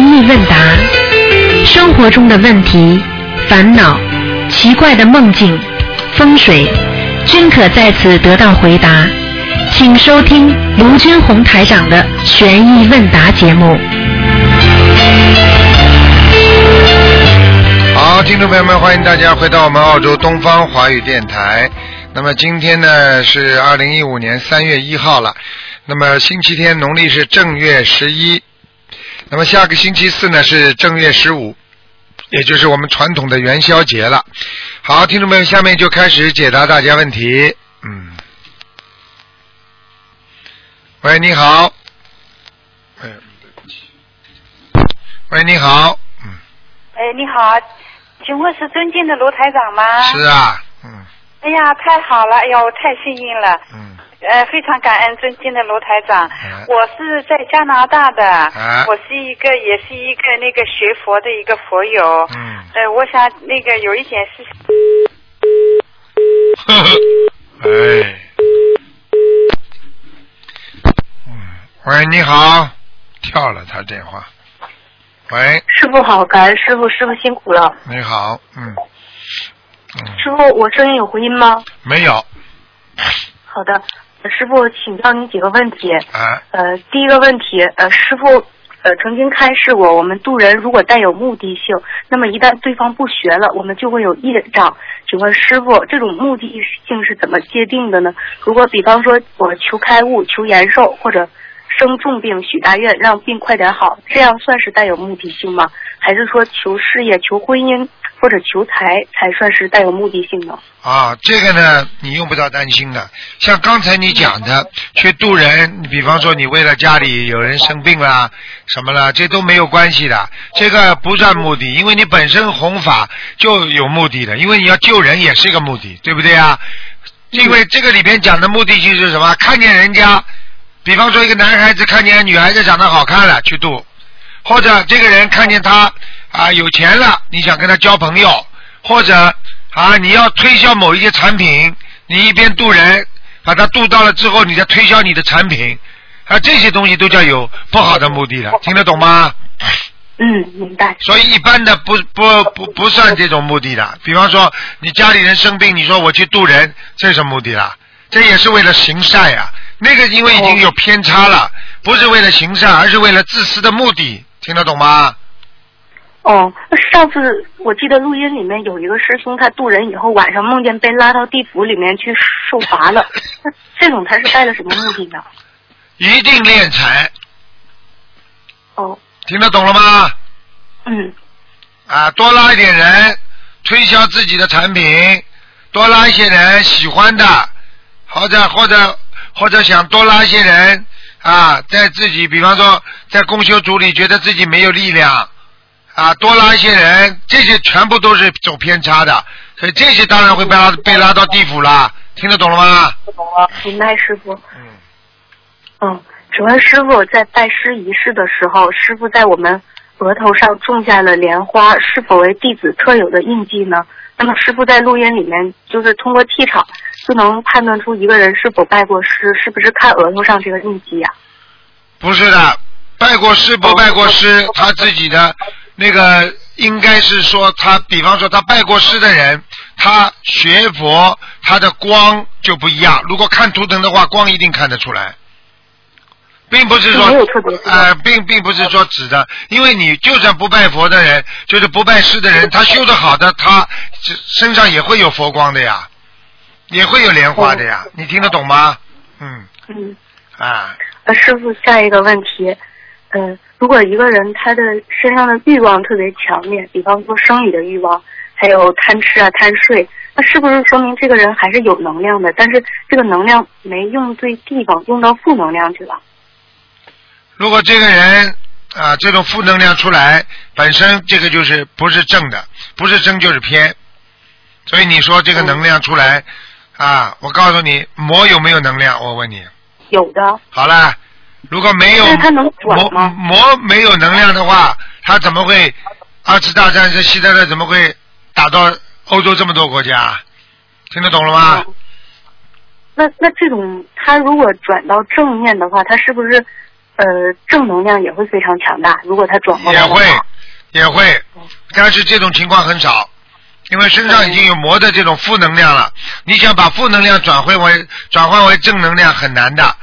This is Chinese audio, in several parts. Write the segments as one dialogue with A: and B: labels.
A: 悬疑问答，生活中的问题、烦恼、奇怪的梦境、风水，均可在此得到回答。请收听卢军红台长的悬疑问答节目。
B: 好，听众朋友们，欢迎大家回到我们澳洲东方华语电台。那么今天呢是二零一五年三月一号了，那么星期天，农历是正月十一。那么下个星期四呢是正月十五，也就是我们传统的元宵节了。好，听众朋友，下面就开始解答大家问题。嗯，喂，你好。哎，对不起。喂，你好。嗯，
C: 哎，你好，请问是尊敬的卢台长吗？
B: 是啊，嗯
C: 哎呀，太好了！哎呦，我太幸运了。
B: 嗯，
C: 呃，非常感恩尊敬的罗台长。
B: 哎
C: 我是在加拿大的，
B: 哎
C: 我是一个也是一个那个学佛的一个佛友。
B: 嗯，
C: 呃，我想那个有一点是，
B: 呵呵，哎，嗯，喂，你好，跳了他电话。喂，
D: 师傅好，感恩师傅，师傅辛苦了。
B: 你好，嗯，嗯，
D: 师傅，我声音有回音吗？
B: 没有，
D: 好的，呃师傅，请教您几个问题。
B: 啊，
D: 呃，第一个问题，呃，师傅，呃，曾经开示过，我们渡人如果带有目的性，那么一旦对方不学了，我们就会有业障。请问师傅，这种目的性是怎么界定的呢？如果比方说我求开悟、求延寿，或者生重病许大愿，让病快点好，这样算是带有目的性吗？还是说求事业、求婚姻或者求财才算是带有目的性的？
B: 啊，这个呢，你用不着担心的。像刚才你讲的，去渡人，你比方说你为了家里有人生病啦，什么了，这都没有关系的。这个不算目的，因为你本身弘法就有目的的，因为你要救人也是一个目的，对不对啊？因为这个里边讲的目的性是什么？看见人家，比方说一个男孩子看见女孩子长得好看了去渡，或者这个人看见他啊有钱了，你想跟他交朋友，或者啊你要推销某一些产品，你一边渡人，把他渡到了之后，你再推销你的产品，啊这些东西都叫有不好的目的了，听得懂吗？
D: 嗯，明白。
B: 所以一般的不不不不算这种目的的。比方说你家里人生病，你说我去渡人，这是目的啦，这也是为了行善呀。那个因为已经有偏差了，不是为了行善，而是为了自私的目的，听得懂吗？
D: 哦，那上次我记得录音里面有一个师兄，他渡人以后晚上梦见被拉到地府里面去受罚了。那这种他是带了什么目的呢？
B: 一定敛财，
D: 哦，
B: 听得懂了吗？
D: 嗯，
B: 啊，多拉一点人，推销自己的产品，多拉一些人喜欢的，或者或者或者想多拉一些人啊，在自己比方说在公修组里觉得自己没有力量啊，多拉一些人，这些全部都是走偏差的，所以这些当然会被拉被拉到地府啦，听得懂了吗？
D: 懂了明白师傅。
B: 嗯，
D: 嗯，请问师傅在拜师仪式的时候，师傅在我们额头上种下了莲花，是否为弟子特有的印记呢？那么师傅在录音里面就是通过气场就能判断出一个人是否拜过师，是不是看额头上这个印记呀、
B: 不是的，拜过师不拜过师，他自己的那个应该是说他，比方说他拜过师的人，他学佛，他的光就不一样。如果看图腾的话，光一定看得出来，并不是说呃，并并不是说指的，因为你就算不拜佛的人，就是不拜师的人，他修的好的，他身上也会有佛光的呀，也会有莲花的呀，你听得懂吗？嗯
D: 嗯。
B: 啊。
D: 呃，师傅，下一个问题，呃，如果一个人他的身上的欲望特别强烈，比方说生理的欲望，还有贪吃啊、贪睡，那是不是说明这个人还是有能量的？但是这个能量没用对地方，用到负能量去了？
B: 如果这个人啊，这种负能量出来，本身这个就是不是正的，不是正就是偏，所以你说这个能量出来啊，我告诉你，魔有没有能量？我问你，
D: 有的，
B: 好了，如果没有魔
D: 吗
B: 魔没有能量的话，他怎么会二次大战这希特勒怎么会打到欧洲这么多国家？听得懂了吗？
D: 那那这种他如果转到正面的话，他是不是呃正能量也会非常强大。如果他转过来
B: 也会，也会，但是这种情况很少，因为身上已经有魔的这种负能量了，你想把负能量转换为转换为正能量很难的，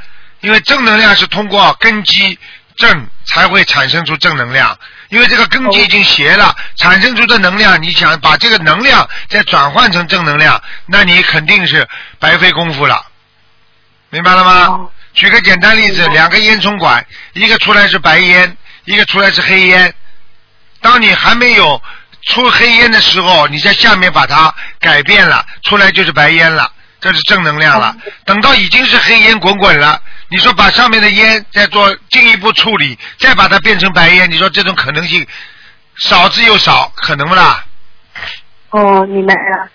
B: 因为正能量是通过根基正才会产生出正能量，因为这个根基已经邪了，产生出的能量，你想把这个能量再转换成正能量，那你肯定是白费功夫了，明白了吗？
D: 哦？
B: 举个简单例子，两个烟囱管，一个出来是白烟，一个出来是黑烟。当你还没有出黑烟的时候，你在下面把它改变了，出来就是白烟了，这是正能量了。等到已经是黑烟滚滚了，你说把上面的烟再做进一步处理，再把它变成白烟，你说这种可能性少之又少，可能不啦？
D: 哦，明白了。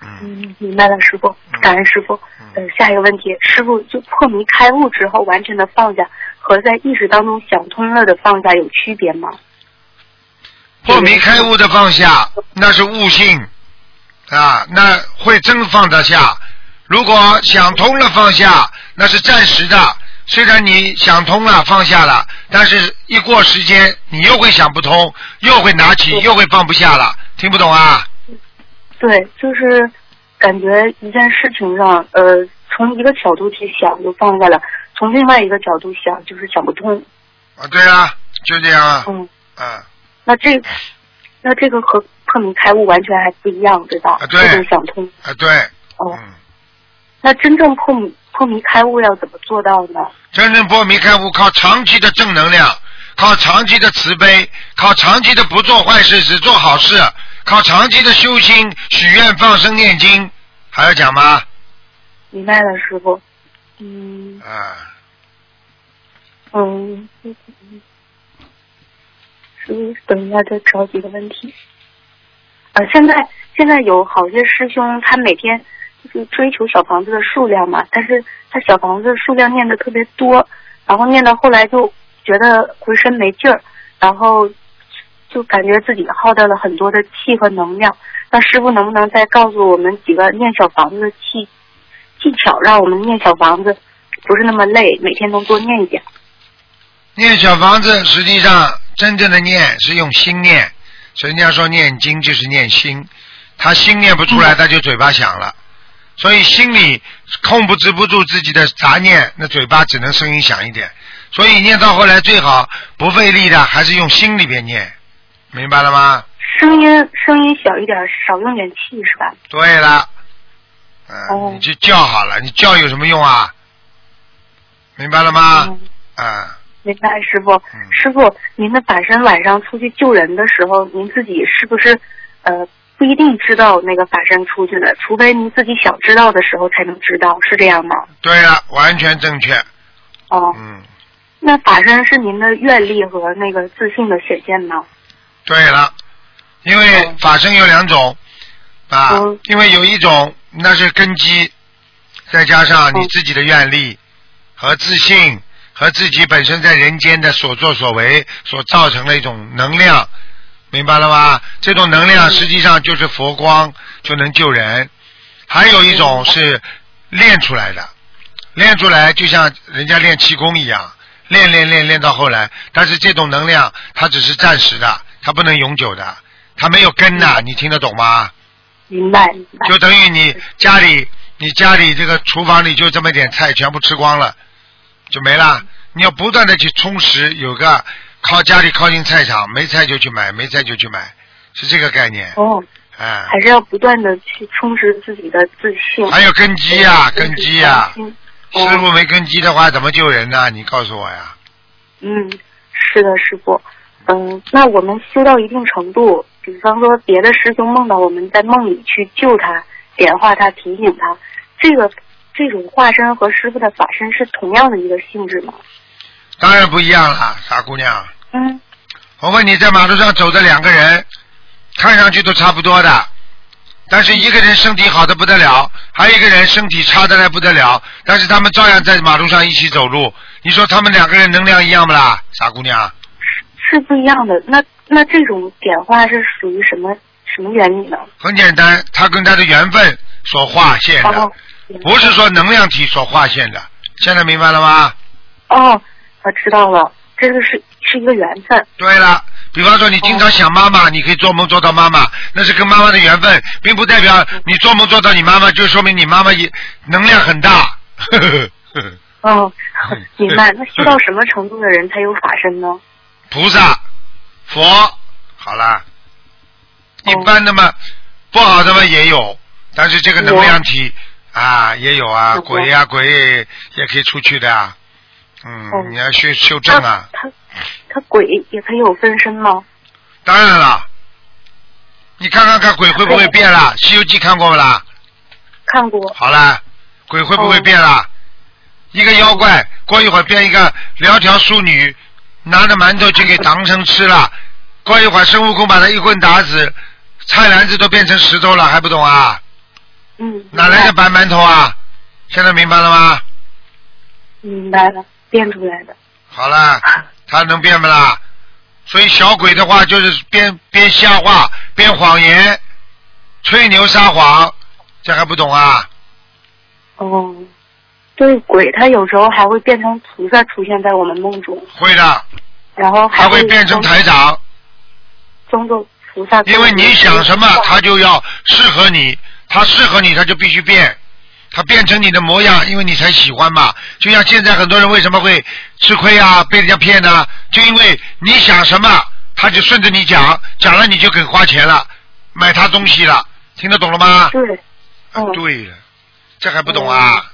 B: 嗯，
D: 嗯，明白了，师傅
B: 嗯，
D: 感恩师傅。呃，下一个问题，师傅就破迷开悟之后完全的放下，和在意识当中想通了的放下有区别吗？
B: 破迷开悟的放下，那是悟性啊，那会真放得下。如果想通了放下，那是暂时的。虽然你想通了放下了，但是一过时间，你又会想不通，又会拿起，又会放不下了。听不懂啊？
D: 对，就是感觉一件事情上，呃，从一个角度去想就放下了，从另外一个角度想就是想不通。
B: 啊，对啊，就这样啊，
D: 嗯，
B: 啊，
D: 那这那这个和破迷开悟完全还不一样，对吧？
B: 啊对
D: 想通。
B: 啊，对，
D: 哦，
B: 嗯，
D: 那真正破迷破迷开悟要怎么做到呢？
B: 真正破迷开悟靠长期的正能量，靠长期的慈悲，靠长期的不做坏事，只做好事，靠长期的修心、许愿、放生、念经，还要讲吗？
D: 明白了，师傅。嗯
B: 啊，
D: 嗯，师傅，等一下再找几个问题。呃，现在现在有好些师兄，他每天就追求小房子的数量嘛，但是他小房子数量念的特别多，然后念到后来就觉得浑身没劲儿，然后就感觉自己耗掉了很多的气和能量。那师傅能不能再告诉我们几个念小房子的技技巧，让我们念小房子不是那么累，每天都多念一点？
B: 念小房子实际上真正的念是用心念，所以人家说念经就是念心，他心念不出来，他就嘴巴想了。所以心里控制不住自己的杂念，那嘴巴只能声音响一点。所以念到后来最好不费力的，还是用心里边念，明白了吗？
D: 声音声音小一点，少用点气是吧？
B: 对了，嗯、
D: 哦
B: 你就叫好了，你叫有什么用啊？明白了吗？
D: 嗯，
B: 啊、
D: 明白，师傅。
B: 嗯
D: 师傅，您的法身晚上出去救人的时候，您自己是不是呃不一定知道那个法身出去了？除非您自己想知道的时候才能知道，是这样吗？
B: 对了，完全正确。
D: 哦，
B: 嗯，
D: 那法身是您的愿力和那个自信的显现吗？
B: 对了，因为
D: 哦
B: 法身有两种啊，
D: 嗯
B: 因为有一种那是根基，再加上你
D: 嗯
B: 自己的愿力和自信和自己本身在人间的所作所为所造成的一种能量，明白了吗？这种能量
D: 嗯
B: 实际上就是佛光，就能救人。还有一种是练出来的，练出来就像人家练气功一样，练练练练到后来，但是这种能量它只是暂时的，它不能永久的，它没有根呐，你听得懂吗？
D: 明白，明白。
B: 就等于你家里，你家里这个厨房里就这么点菜，全部吃光了，就没了。你要不断的去充实，有个靠家里靠近菜场，没菜就去买，没菜就去买，是这个概念。
D: 哦，
B: 哎，
D: 还是要不断的去充实自己的自信。
B: 还有根基呀、根基呀、
D: 嗯
B: 师傅没根基的话，怎么救人呢？你告诉我呀。
D: 嗯，是的，师傅。嗯，那我们修到一定程度，比方说别的师兄梦到我们在梦里去救他、点化他、提醒他，这个这种化身和师傅的法身是同样的一个性质吗？
B: 当然不一样了，傻姑娘。
D: 嗯，
B: 我问你，在马路上走的两个人，看上去都差不多的，但是一个人身体好的不得了，还有一个人身体差的来不得了，但是他们照样在马路上一起走路。你说他们两个人能量一样不啦，傻姑娘？
D: 是不一样的。那那这种点化是属于什么什么原理呢？
B: 很简单，他跟他的缘分所划线的，
D: 哦，
B: 不是说能量体所划线的。现在明白了吗？
D: 哦，啊，知道了，这个是是一个缘分。
B: 对了，比方说你经常想妈妈，你可以做梦做到妈妈，那是跟妈妈的缘分，并不代表你做梦做到你妈妈，就说明你妈妈也能量很大。呵呵呵呵
D: 哦，明白。那修到什么程度的人才有法身呢？
B: 菩萨、佛，好啦，一
D: 哦
B: 般的嘛，不好的嘛也有，但是这个能量体啊也有啊，鬼呀、鬼也可以出去的啊，嗯，
D: 哦
B: 你要修修正啊，
D: 他他鬼也可以有分身吗？
B: 当然了，你看看看鬼会不会变了？《西游记》看过不啦？
D: 看过。
B: 好啦，鬼会不会
D: 哦
B: 变啦？一个妖怪过一会儿变一个窈窕淑女，拿着馒头去给唐僧吃了。过一会儿孙悟空把他一棍打死，菜篮子都变成石头了，还不懂啊？
D: 嗯。
B: 哪来的白馒头啊？现在明白了吗？
D: 明白了，变出来的。
B: 好了，他能变不啦？所以小鬼的话就是编编瞎话、编谎言、吹牛撒谎，这还不懂啊？
D: 哦，对，鬼他有时候还会变成菩萨出现在我们梦中，
B: 会的，
D: 然后
B: 还会
D: 会
B: 变成台长。
D: 装作菩萨。
B: 因为你想什么，他就要适合你，他适合你，他就必须变，他变成你的模样，因为你才喜欢嘛。就像现在很多人为什么会吃亏啊，被人家骗呢？就因为你想什么，他就顺着你讲，讲了你就肯花钱了，买他东西了，听得懂了吗？
D: 对，
B: 对了，这还不懂啊？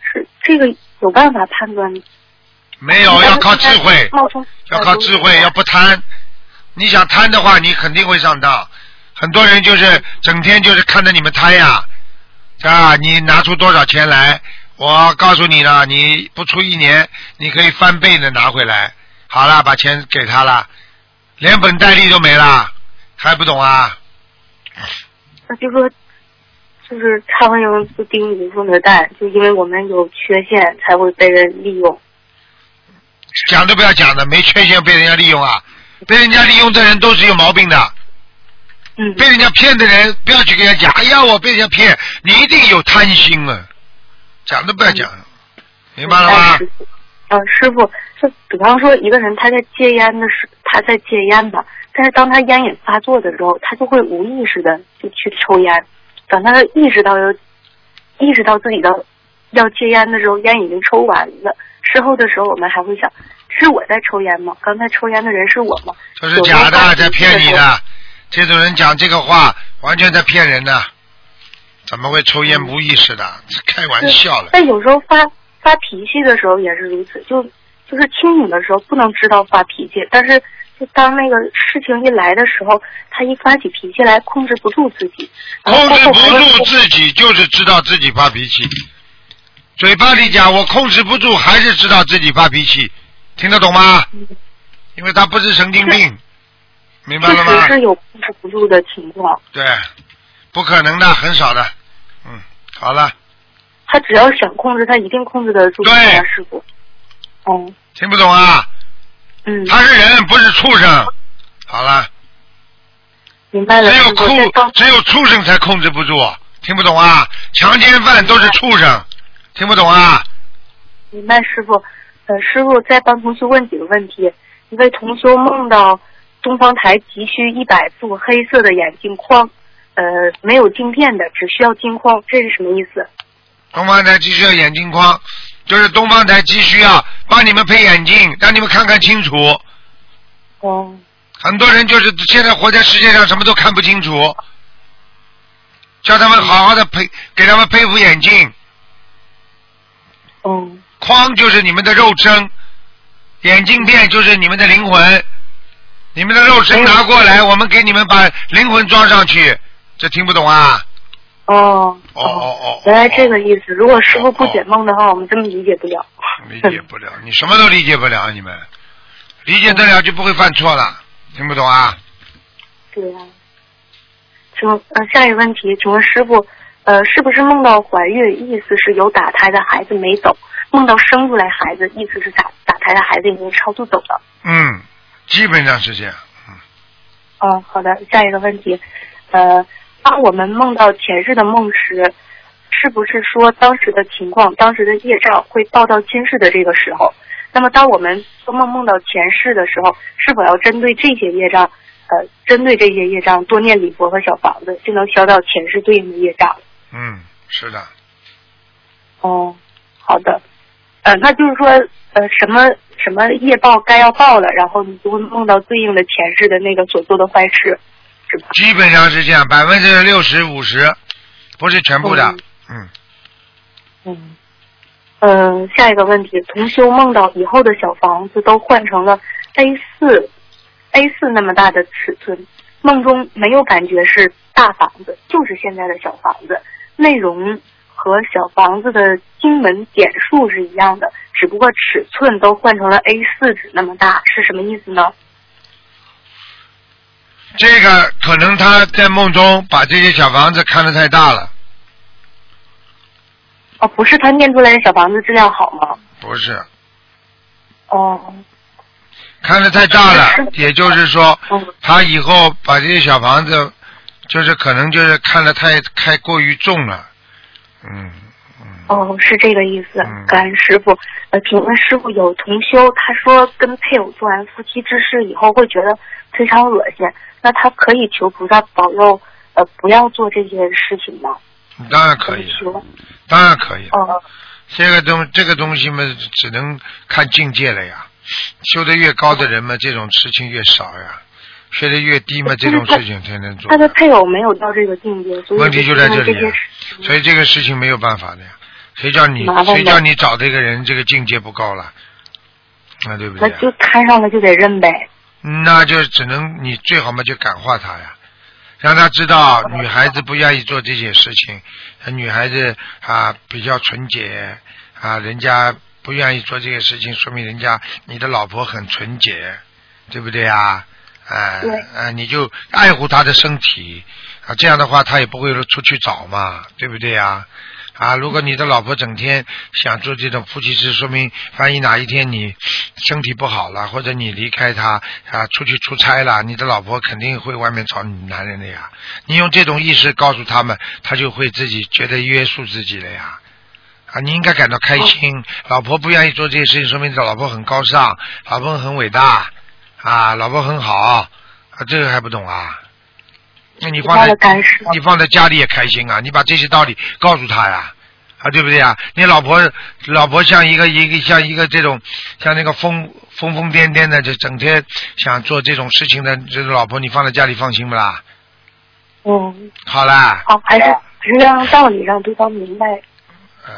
D: 是这个有办法判断。
B: 没有，要靠智慧。要靠智慧，要不贪。你想贪的话，你肯定会上当。很多人就是整天就是看着你们贪呀，啊，你拿出多少钱来？我告诉你了，你不出一年，你可以翻倍的拿回来。好了，把钱给他了，连本带利都没了，还不懂啊？
D: 那就说，就是苍蝇不叮无缝的蛋，就因为我们有缺陷才会被人利用。
B: 讲都不要讲的，没缺陷被人家利用啊！被人家利用的人都是有毛病的。
D: 嗯。
B: 被人家骗的人，不要去跟人家讲，哎呀，我被人家骗，你一定有贪心啊！讲都不要讲，明白了吗？
D: 师傅，呃，师傅，就比方说一个人他在戒烟的时，他在戒烟吧，但是当他烟瘾发作的时候，他就会无意识的就去抽烟。等他意识到要意识到自己的要戒烟的时候，烟已经抽完了。事后的时候，我们还会想，是我在抽烟吗？刚才抽烟的人是我吗？
B: 这是假的，在骗你的。这种人讲这个话，完全在骗人的。怎么会抽烟无意识的？开玩笑了。
D: 但有时候发发脾气的时候也是如此，就就是清醒的时候不能知道发脾气，但是就当那个事情一来的时候，他一发起脾气来，控制不住自己。
B: 控制不住自己，就是知道自己发脾气。嘴巴里讲我控制不住，还是知道自己发脾气，听得懂吗？因为他不是神经病，明白
D: 确
B: 了吗
D: 实？是有控制不住的情况。
B: 对，不可能的，很少的。嗯，好了，
D: 他只要想控制，他一定控制得住。
B: 对
D: 啊，师傅。哦，
B: 听不懂啊？
D: 嗯，
B: 他是人，不是畜生。好了，
D: 明白了。
B: 只有只有畜生才控制不住，听不懂啊？强奸犯都是畜生，听不懂啊？
D: 明白，师傅。呃，师傅再帮同学问几个问题。一位同修梦到东方台急需一百副黑色的眼镜框，呃，没有镜片的，只需要镜框，这是什么意思？
B: 东方台急需要眼镜框，就是东方台急需要帮你们配眼镜，让你们看看清楚。
D: 哦，
B: 很多人就是现在活在世界上，什么都看不清楚，叫他们好好的配，给他们配副眼镜。
D: 哦，
B: 框就是你们的肉身，眼镜片就是你们的灵魂。你们的肉身拿过来，我们给你们把灵魂装上去。这听不懂啊？
D: 哦，
B: 哦哦哦，
D: 原来这个意思。如果师傅不解梦的话，我们根本理解不了。
B: 理解不了，你什么都理解不了，你们理解得了就不会犯错了，听不懂啊？
D: 对呀、请问呃，下一个问题，请问师傅，呃，是不是梦到怀孕，意思是有打胎的孩子没走；梦到生出来孩子，意思是打打胎的孩子已经超度走了？
B: 嗯，基本上是这样。
D: 嗯，好的。下一个问题，呃，当我们梦到前世的梦时，是不是说当时的情况、当时的业障会报到今世的这个时候？那么当我们做梦梦到前世的时候，是否要针对这些业障，呃，针对这些业障多念礼佛和小房子，就能消掉前世对应的业障？
B: 嗯，是的，
D: 哦，好的，呃，那就是说，呃，什么什么业报该要报了，然后你就会梦到对应的前世的那个所做的坏事，是吧？
B: 基本上是这样，百分之六十五十，不是全部的。嗯，
D: 嗯，嗯，下一个问题，同修梦到以后的小房子都换成了 A 四 A 四那么大的尺寸，梦中没有感觉是大房子，就是现在的小房子，内容和小房子的经文点数是一样的，只不过尺寸都换成了 A 四纸那么大，是什么意思呢？
B: 这个可能他在梦中把这些小房子看得太大了，
D: 哦，不是他念出来的小房子质量好吗？
B: 不是
D: 哦，
B: 看得太大了，也就是说，
D: 嗯
B: 他以后把这些小房子，就是可能就是看得太太过于重了，嗯嗯，
D: 哦，是这个意思
B: 嗯。
D: 感恩师傅。呃，请问师傅有同修，他说跟配偶做完夫妻之事以后会觉得非常恶心，那他可以求菩萨保佑，呃，不要做这些事情吗？
B: 当然可以？当然可以了。
D: 哦，
B: 这个东这个东西嘛，只能看境界了呀。修的越高的人嘛，这种事情越少呀；学的越低嘛，这种事情才能做
D: 他。的配偶没有到这个境界，所以
B: 问题就在这里所以这个事情没有办法的呀。谁叫你谁叫你找这个人，这个境界不高了，那，对不对？
D: 那就摊上了就得认呗。
B: 那就只能你最好嘛，就感化他呀，让他知道女孩子不愿意做这些事情，女孩子啊比较纯洁啊，人家不愿意做这些事情，说明人家你的老婆很纯洁，对不对啊？哎、
D: 对
B: 啊，你就爱护她的身体啊，这样的话她也不会出去找嘛，对不对呀？啊，如果你的老婆整天想做这种夫妻事，说明万一哪一天你身体不好了，或者你离开他啊，出去出差了，你的老婆肯定会外面找你男人的呀。你用这种意识告诉他们，他就会自己觉得约束自己了呀。啊，你应该感到开心。老婆不愿意做这些事情，说明老婆很高尚，老婆很伟大啊，老婆很好啊，这个还不懂啊？那你放在你放在家里也开心啊！你把这些道理告诉他呀，啊，对不对啊？你老婆老婆像一个一个像一个这种像那个疯疯疯癫癫的，就整天想做这种事情的这个老婆，你放在家里放心不啦？
D: 嗯，
B: 好啦，
D: 好，还是还是让道理让对方明白。
B: 嗯、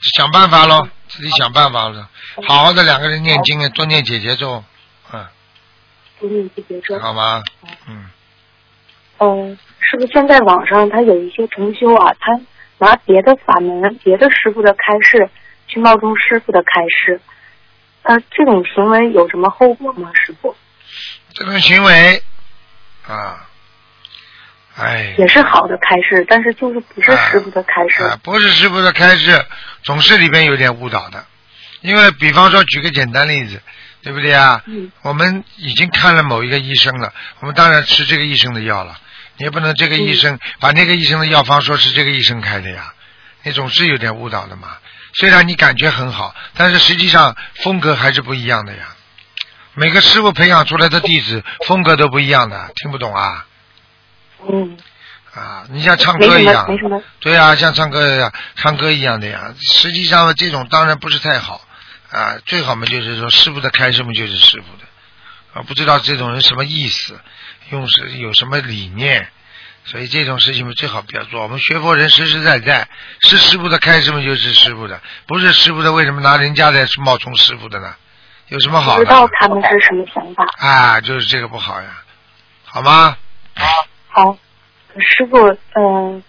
B: 想办法喽，自己想办法了。好好的两个人念经啊，多念姐姐咒，嗯，
D: 多念这别说。
B: 好吗？嗯，
D: 嗯，是不是现在网上他有一些同修啊，他拿别的法门、别的师傅的开示去冒充师傅的开示，呃，这种行为有什么后果吗？师傅
B: 这种行为啊，哎，
D: 也是好的开示，但是就是不是师傅的开示。
B: 啊，不是师傅的开示，总是里边有点误导的。因为比方说，举个简单例子，对不对啊？
D: 嗯
B: 我们已经看了某一个医生了，我们当然吃这个医生的药了。你也不能这个医生、把那个医生的药方说是这个医生开的呀，你总是有点误导的嘛。虽然你感觉很好，但是实际上风格还是不一样的呀。每个师傅培养出来的弟子风格都不一样的，听不懂啊？
D: 嗯，
B: 啊，你像唱歌一样，
D: 没什么。
B: 对呀、像唱歌一样，唱歌一样的呀。实际上这种当然不是太好啊，最好嘛就是说师傅的开什么就是师傅的啊，不知道这种人什么意思，用是有什么理念，所以这种事情嘛最好不要做。我们学佛人实实在在是师傅的开什么就是师傅的，不是师傅的为什么拿人家的冒充师傅的呢？有什么好
D: 不知道？他们是什么想法。
B: 啊，就是这个不好呀，好吗？
D: 好，师傅，嗯、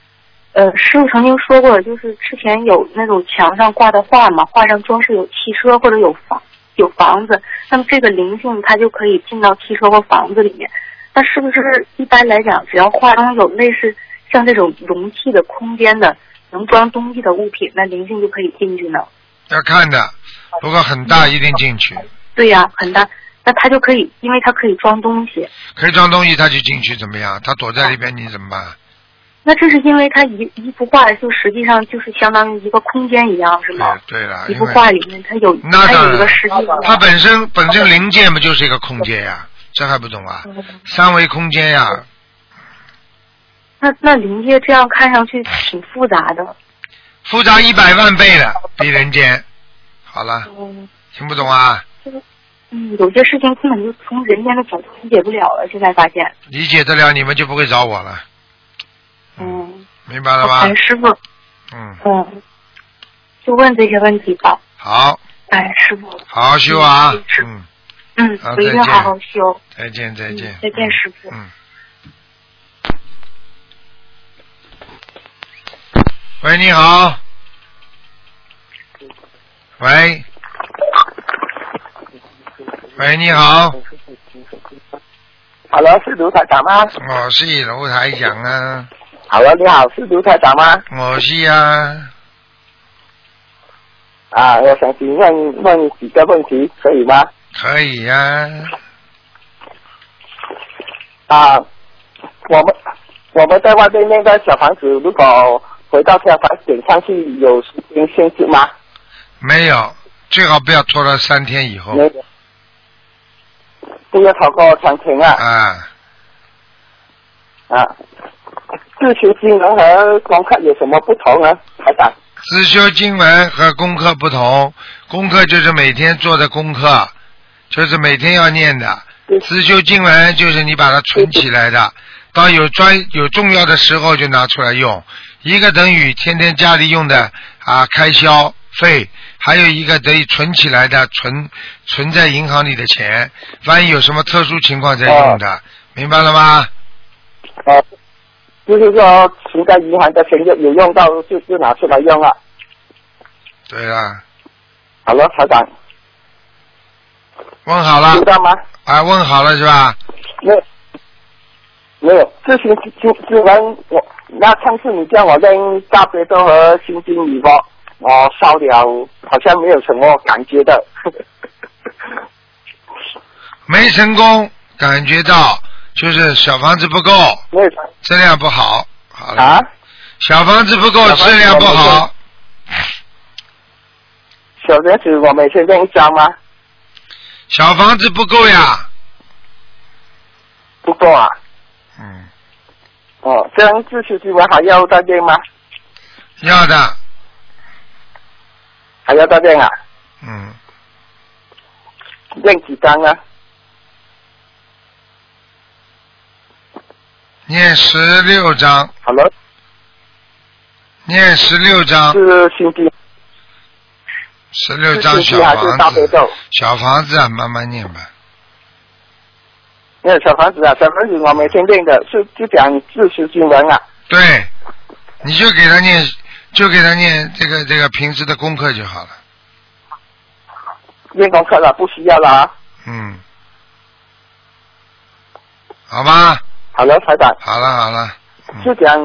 D: 呃，师傅曾经说过，就是之前有那种墙上挂的画嘛，画上装饰有汽车或者有房有房子，那么这个灵性它就可以进到汽车或房子里面。那是不是一般来讲，只要画中有类似像这种容器的空间的能装东西的物品，那灵性就可以进去呢？
B: 要看的，如果很大一定进去。
D: 对呀、很大，那它就可以，因为它可以装东西。
B: 可以装东西，它就进去怎么样？它躲在里边，你怎么办？
D: 那这是因为它一一幅画就实际上就是相当于一个空间一样，是吗？
B: 对对了，
D: 一幅画里面它有它
B: 那当然
D: 有一个实际的。
B: 它本身本身零件不就是一个空间呀？这还不懂啊？
D: 嗯
B: 三维空间呀，
D: 那那灵界这样看上去挺复杂的。
B: 复杂一百万倍了，比人间。好了，
D: 嗯
B: 听不懂啊？
D: 嗯，有些事情根本就从人间的角度理解不了了，现在发现。
B: 理解得了，你们就不会找我了，
D: 嗯。
B: 明白了吧
D: 哎，？师傅，
B: 嗯，
D: 嗯，就问这些问题吧。
B: 好，
D: 哎，师傅，
B: 好好修啊
D: 嗯是。
B: 嗯，
D: 嗯，
B: 好
D: 我一定
B: 再见
D: 好好修。
B: 再见再见
D: 嗯。再见，师傅。
B: 嗯。喂，你好。喂。喂，你好
E: ，Hello，是卢台长吗
B: 我是卢台长啊
E: ，？Hello，你好，是卢台长吗？
B: 我是啊，
E: 啊，我想请问问几个问题，可以吗？
B: 可以呀、
E: 啊，我们我们在外面那个小房子，如果回到天房点上去有时间限制吗？
B: 没有，最好不要拖到三天以后
E: 没有。不要超过三天啊
B: 啊。
E: 啊！自修经文和功课有什么不同呢？台长？
B: 自修经文和功课不同，功课就是每天做的功课，就是每天要念的。自修经文就是你把它存起来的，到有专有重要的时候就拿出来用。一个等于天天家里用的啊开销费，还有一个等于存起来的存存在银行里的钱，万一有什么特殊情况再用的，明白了吗？
E: 啊，就是说存在银行的钱有有用到就就拿出来用了。
B: 对啊，
E: 好了，台长，
B: 问好了
E: 知道吗？
B: 啊，问好了是吧？
E: 没有，没有，这些经经文我那上次你叫我扔大悲咒和心经礼包，我烧了好像没有什么感觉的。
B: 没成功，感觉到就是小房子不够，
E: 没有
B: 质量不好。好了，
E: 啊，
B: 小房子不够，质量不好。
E: 小房子我每天扔一张吗？
B: 小房子不够呀。
E: 不够啊。
B: 嗯，
E: 哦，这样继续去玩还要再练吗？
B: 要的，
E: 还要再练啊？
B: 嗯，
E: 练几张啊？
B: 念十六章，
E: 好了，
B: 念十六张，
E: 是心经，
B: 十六
E: 张
B: 小房子？小房子啊，慢慢念吧。
E: 那小房子啊，小房子我每天练的是就讲自修经文啊。
B: 对，你就给他念，就给他念这个这个平时的功课就好了。
E: 念功课了，不需要了啊。
B: 嗯，好吧，
E: 好了，台长，
B: 好了好了，嗯
E: 就讲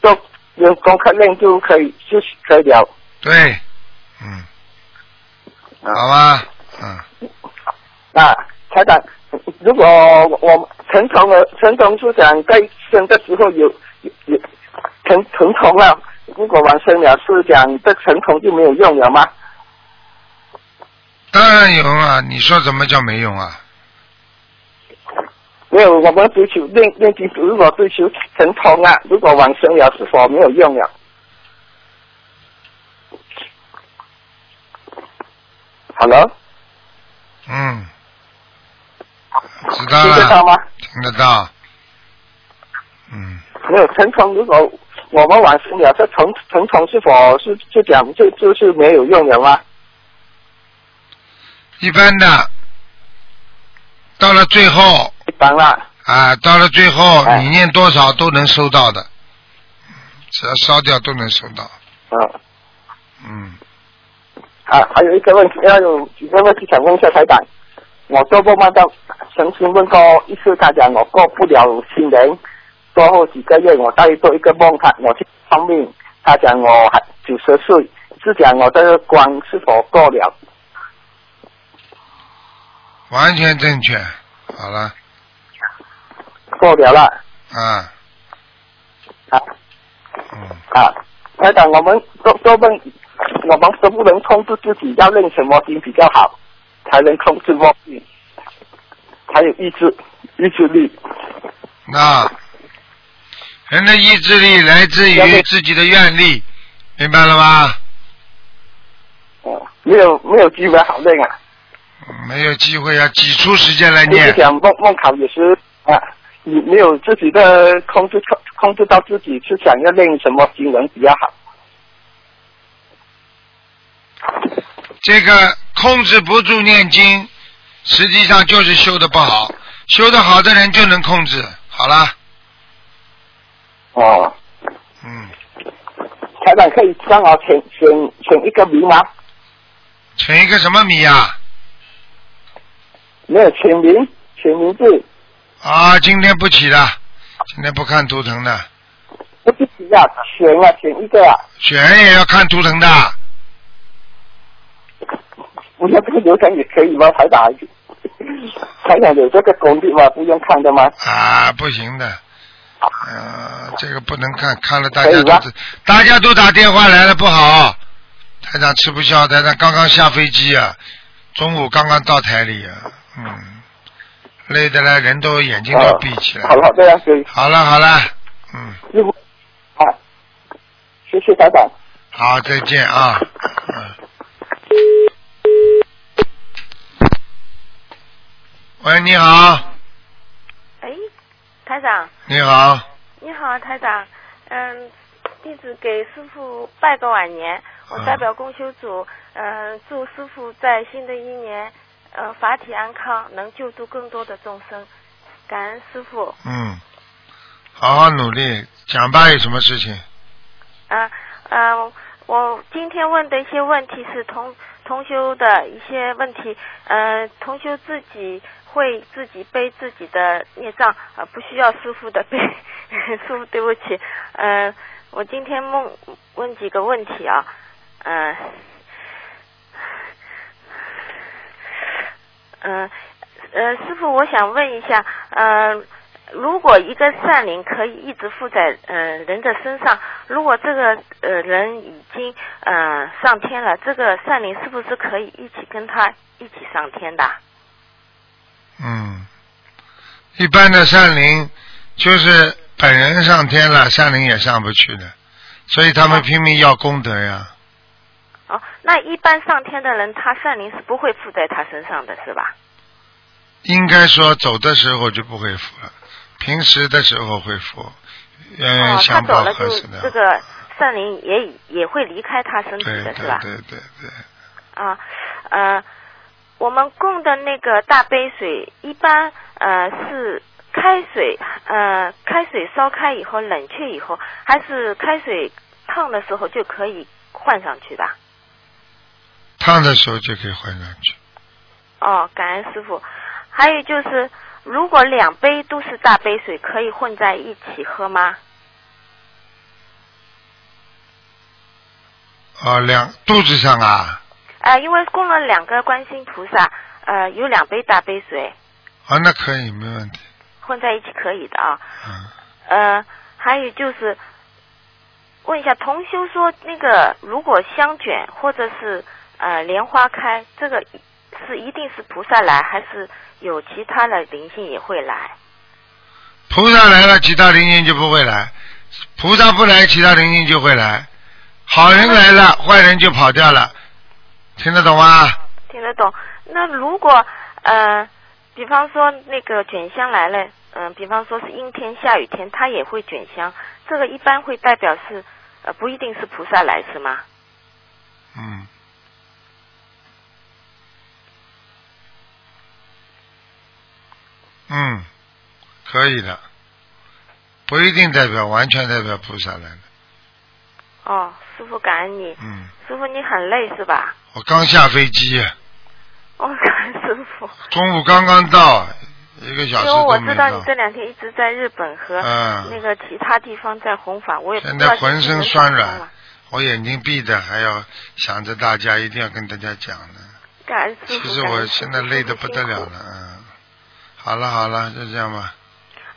E: 做用功课练就可以，就可以了。
B: 对，嗯，好吧，嗯，
E: 啊，台长，如果我成虫了，成虫是讲在生的时候有有有成成虫了，如果完生了是讲这成虫就没有用了吗？
B: 当然有啊，你说怎么叫没用啊？
E: 没有，我们追求练练经，如果追求成虫啊，如果完生了是否没有用了？好了，
B: 嗯，知道
E: 听得到，吗？
B: 听得到，嗯，
E: 没有成虫，如果我们完成了，这成成虫是否是就讲就就是没有用了吗？
B: 一般的，到了最后。
E: 一般了，
B: 啊，到了最后
E: 哎。
B: 你念多少都能收到的，只要烧掉都能收到，
E: 啊，
B: 嗯，
E: 啊，还有一个问题，还有几个问题想问一下台长。我做梦梦到曾经问过一次，他讲我过不了新年，过后几个月我再做一个梦，他我去方面，他讲我还九十岁，是讲我这个关是否过了？
B: 完全正确，好了，
E: 过了了
B: 啊，
E: 啊，
B: 嗯，
E: 啊，台长，我们做做梦，我们能不能控制自己要练什么经比较好，才能控制梦境，还有意志意志力？
B: 那人的意志力来自于自己的愿力，明白了吗？
E: 哦，没有没有机会好练啊。
B: 没有机会啊挤出时间来
E: 就是
B: 念。
E: 想梦梦考也是啊，你没有自己的控制控控制到自己是想要练什么经文比较好。
B: 这个控制不住念经，实际上就是修的不好。修的好的人就能控制。好了，
E: 哦，
B: 嗯，
E: 台长可以帮我选选选一个迷吗？
B: 选一个什么谜啊？
E: 没有选名，选名字
B: 啊，今天不起了，今天不看图腾的，
E: 不是只要选啊，选一个啊，
B: 选也要看图腾的。
E: 不要这个流程也可以吗？台长，台长有这个功力吗？不用看的吗？
B: 啊，不行的，呃，这个不能看，看了大家都大家都打电话来了，不好，台长吃不消，台长刚刚下飞机啊，中午刚刚到台里啊，嗯，累的嘞人都眼睛都
E: 哦
B: 闭起来。
E: 好了，这样可以。
B: 好了好了，嗯，
E: 师傅啊，谢谢台长。
B: 好，再见啊，嗯。喂，你好，
F: 哎，台长，
B: 你好，
F: 你好，台长。嗯，弟子给师傅拜个晚年，我代表公修组，嗯、祝师傅在新的一年，呃，法体安康，能救助更多的众生。感恩师傅。
B: 嗯，好好努力，讲吧，有什么事情？
F: 啊、呃，我今天问的一些问题是同同修的一些问题，呃，同修自己会自己背自己的孽障，呃，不需要师傅的背。师傅，对不起，呃，我今天问问几个问题啊，嗯、嗯、呃，师傅，我想问一下，呃，如果一个善灵可以一直附在呃人的身上，如果这个呃人已经呃上天了，这个善灵是不是可以一起跟他一起上天的？
B: 嗯，一般的善灵就是本人上天了，善灵也上不去的，所以他们拼命要功德呀。
F: 哦，那一般上天的人，他善灵是不会附在他身上的，是吧？
B: 应该说走的时候就不会附了，平时的时候会附，嗯，
F: 哦，他
B: 相
F: 走了就
B: 报何时的。
F: 这个善灵也也会离开他身体的，是吧？
B: 对对对对，
F: 啊，呃，我们供的那个大杯水，一般呃是开水，呃开水烧开以后冷却以后，还是开水烫的时候就可以换上去的？
B: 烫的时候就可以换上去。
F: 哦，感恩师傅。还有就是，如果两杯都是大杯水，可以混在一起喝吗？
B: 哦，两肚子上啊，
F: 呃，因为供了两个观世音菩萨，呃，有两杯大杯水
B: 啊，那可以，没问题。
F: 混在一起可以的啊。
B: 嗯，
F: 呃，还有就是问一下，同修说那个如果香卷或者是呃莲花开，这个是一定是菩萨来，还是有其他的灵性也会来？
B: 菩萨来了，其他灵性就不会来；菩萨不来，其他灵性就会来。好人来了，坏人就跑掉了，听得懂吗？
F: 听得懂？那如果呃，比方说那个卷香来了，嗯、比方说是阴天、下雨天，它也会卷香，这个一般会代表是呃不一定是菩萨来是吗？
B: 嗯。嗯，可以的，不一定代表完全代表菩萨来的。
F: 哦，师傅感恩你，
B: 嗯，
F: 师傅你很累是吧？
B: 我刚下飞机，
F: 哦，感恩师傅。
B: 中午刚刚到，一个小时
F: 因为我知道你。这两天一直在日本和
B: 嗯
F: 那个其他地方在弘法，我也
B: 现在浑身酸软。我眼睛闭着，还要想着大家，一定要跟大家讲呢。
F: 感恩师傅其实
B: 我现在累得不得了。了，嗯。好了好了，就这样吧。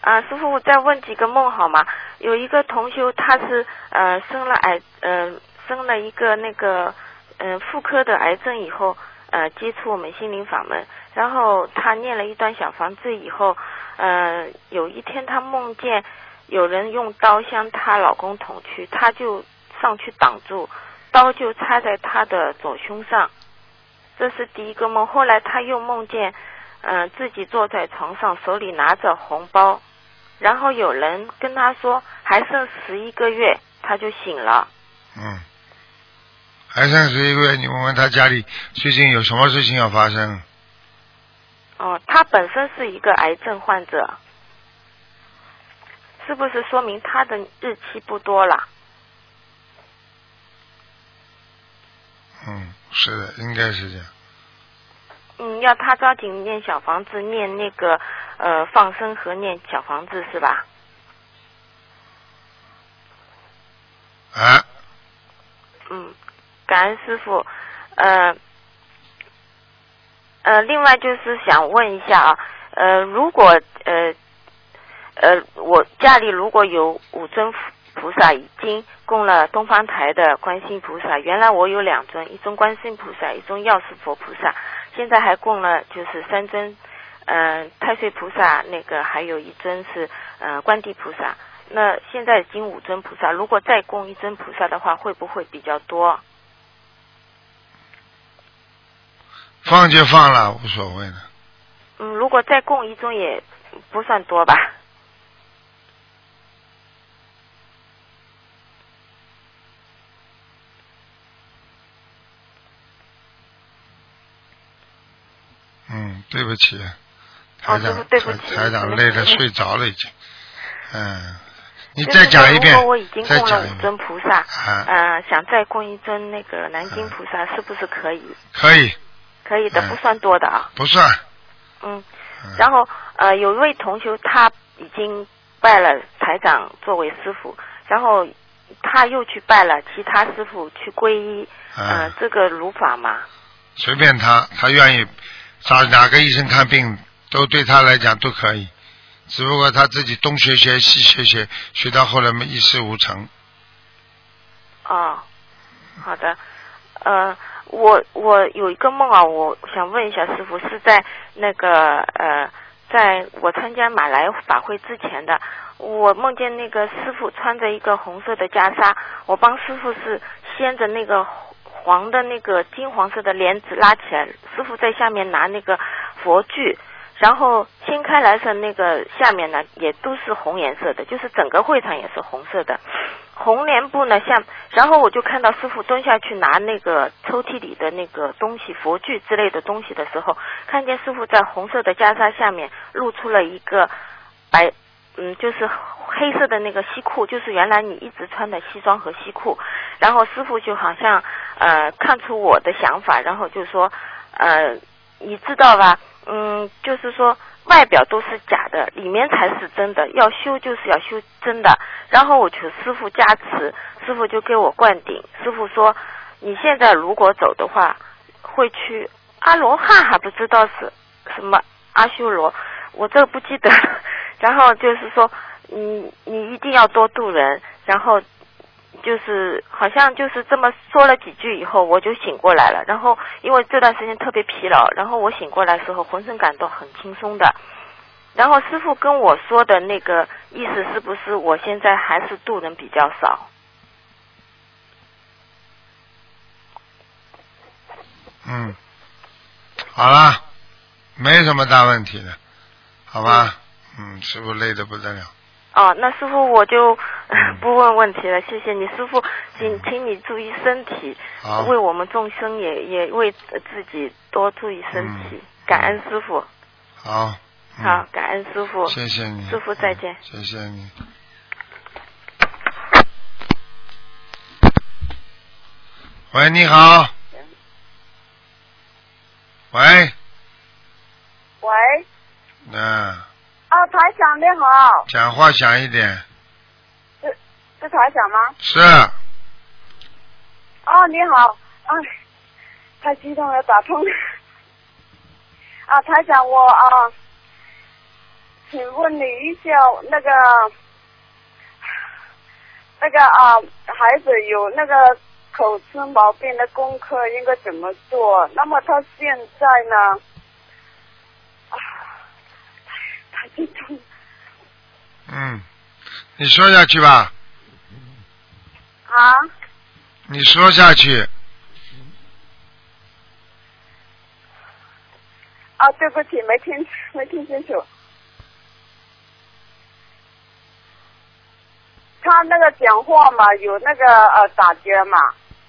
F: 啊，师傅，我再问几个梦好吗？有一个同修，他是呃生了癌，呃生了一个那个嗯、呃妇科的癌症以后，呃接触我们心灵法门，然后他念了一段小房子以后，呃有一天他梦见有人用刀向她老公捅去，他就上去挡住，刀就插在他的左胸上，这是第一个梦。后来他又梦见，嗯、自己坐在床上，手里拿着红包，然后有人跟他说还剩十一个月，他就醒了。
B: 嗯，还剩十一个月，你问问他家里最近有什么事情要发生？
F: 哦，他本身是一个癌症患者，是不是说明他的日期不多了？
B: 嗯，是的，应该是这样。
F: 嗯，要他抓紧念小房子，念那个呃放生和念小房子是吧？
B: 啊，
F: 嗯，感恩师傅。呃呃，另外就是想问一下啊，呃，如果呃呃我家里如果有五尊菩萨已经供了东方台的观世音菩萨，原来我有两尊，一尊观世音菩萨，一尊药师佛菩萨，现在还供了就是三尊，呃太岁菩萨，那个还有一尊是呃观地菩萨。那现在已经五尊菩萨，如果再供一尊菩萨的话，会不会比较多？
B: 放就放了，无所谓的。
F: 嗯，如果再供一尊也不算多吧？
B: 嗯，对不起，台长，
F: 傅，对不起，
B: 台台长累了，睡着了已经。嗯，你再讲一遍
F: 如果我已经，
B: 再
F: 供了五。尊菩萨，
B: 嗯，
F: 呃，想再供一尊那个南京菩萨，是不是可以？
B: 可以，
F: 可以的，
B: 嗯
F: 不算多的啊。
B: 不算。
F: 嗯，
B: 嗯
F: 然后呃，有一位同学他已经拜了台长作为师傅，然后他又去拜了其他师傅去皈依，呃
B: 嗯，，
F: 这个如法嘛？
B: 随便他，他愿意找哪个医生看病，都对他来讲都可以。只不过他自己东学学西学学，学到后来嘛一事无成。
F: 哦，好的，呃，我我有一个梦啊，我想问一下师傅，是在那个呃，在我参加马来法会之前的，我梦见那个师傅穿着一个红色的袈裟，我帮师傅是掀着那个黄的那个金黄色的帘子拉起来，师傅在下面拿那个佛具。然后掀开来的那个下面呢，也都是红颜色的，就是整个会场也是红色的。红帘布呢，像，然后我就看到师傅蹲下去拿那个抽屉里的那个东西，佛具之类的东西的时候，看见师傅在红色的袈裟下面露出了一个白，嗯，就是黑色的那个西裤，就是原来你一直穿的西装和西裤。然后师傅就好像呃看出我的想法，然后就说呃，你知道吧？嗯，就是说外表都是假的，里面才是真的。要修就是要修真的。然后我求师傅加持，师傅就给我灌顶。师傅说，你现在如果走的话，会去阿罗汉，还不知道是什么阿修罗，我这不记得。然后就是说，你你一定要多度人，然后就是好像就是这么说了几句以后，我就醒过来了。然后因为这段时间特别疲劳，然后我醒过来的时候浑身感到很轻松的。然后师傅跟我说的那个意思是不是我现在还是度人比较少？
B: 嗯，好了，没什么大问题的，好吧？嗯，师傅累得不得了。
F: 哦，那师傅我就、
B: 嗯。
F: 不问问题了，谢谢你，师傅，请请你注意身体，
B: 好，
F: 为我们众生也也为自己多注意身体，
B: 嗯
F: 感恩师傅，
B: 好，嗯。
F: 好，感恩师傅，
B: 谢谢你，
F: 师傅再见。
B: 谢谢你。喂，你好。喂，
G: 喂，
B: 嗯、
G: 啊，台长你好，
B: 讲话响一点。
G: 是是台长吗？
B: 是，
G: 哦，你好，啊，太激动了，打通了。啊，台长，我啊，请问你一下，那个那个啊，孩子有那个口吃毛病的功课应该怎么做？那么他现在呢？啊，太激动。
B: 嗯，你说下去吧，
G: 啊，
B: 你说下去。
G: 啊，对不起，没听没听清楚。他那个讲话嘛，有那个呃打结嘛，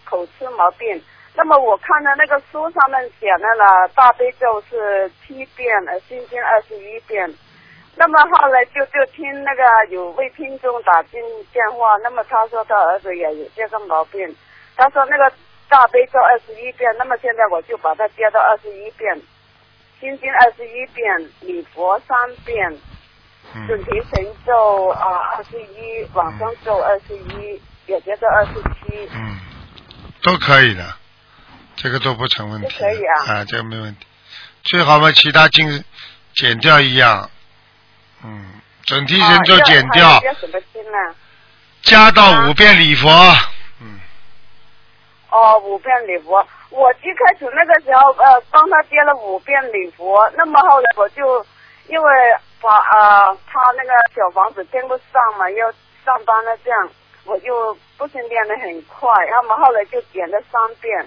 G: 口吃毛病。那么我看到那个书上面写的呢，大悲咒是七遍，呃，心经二十一遍。那么后来就就听那个有位听众打进电话，那么他说他儿子也有这个毛病，他说那个大悲咒二十一遍，那么现在我就把它接到二十一遍，心经二十一遍，礼佛三遍，
B: 嗯
G: 准提神咒啊二十一，往生咒二十一，也接到二十七。
B: 嗯，都可以的，这个都不成问题。
G: 可以啊
B: 啊，这个没问题。最好嘛，其他经减掉一样。嗯，整提神咒
G: 啊
B: 减掉，
G: 要还要什么经呢？
B: 加到五遍礼佛。嗯，
G: 哦，五遍礼佛。我一开始那个时候，呃，帮他接了五遍礼佛，那么后来我就因为把呃他那个小房子跟不上嘛，要上班了这样，我就不是练得很快，那么后来就点了三遍。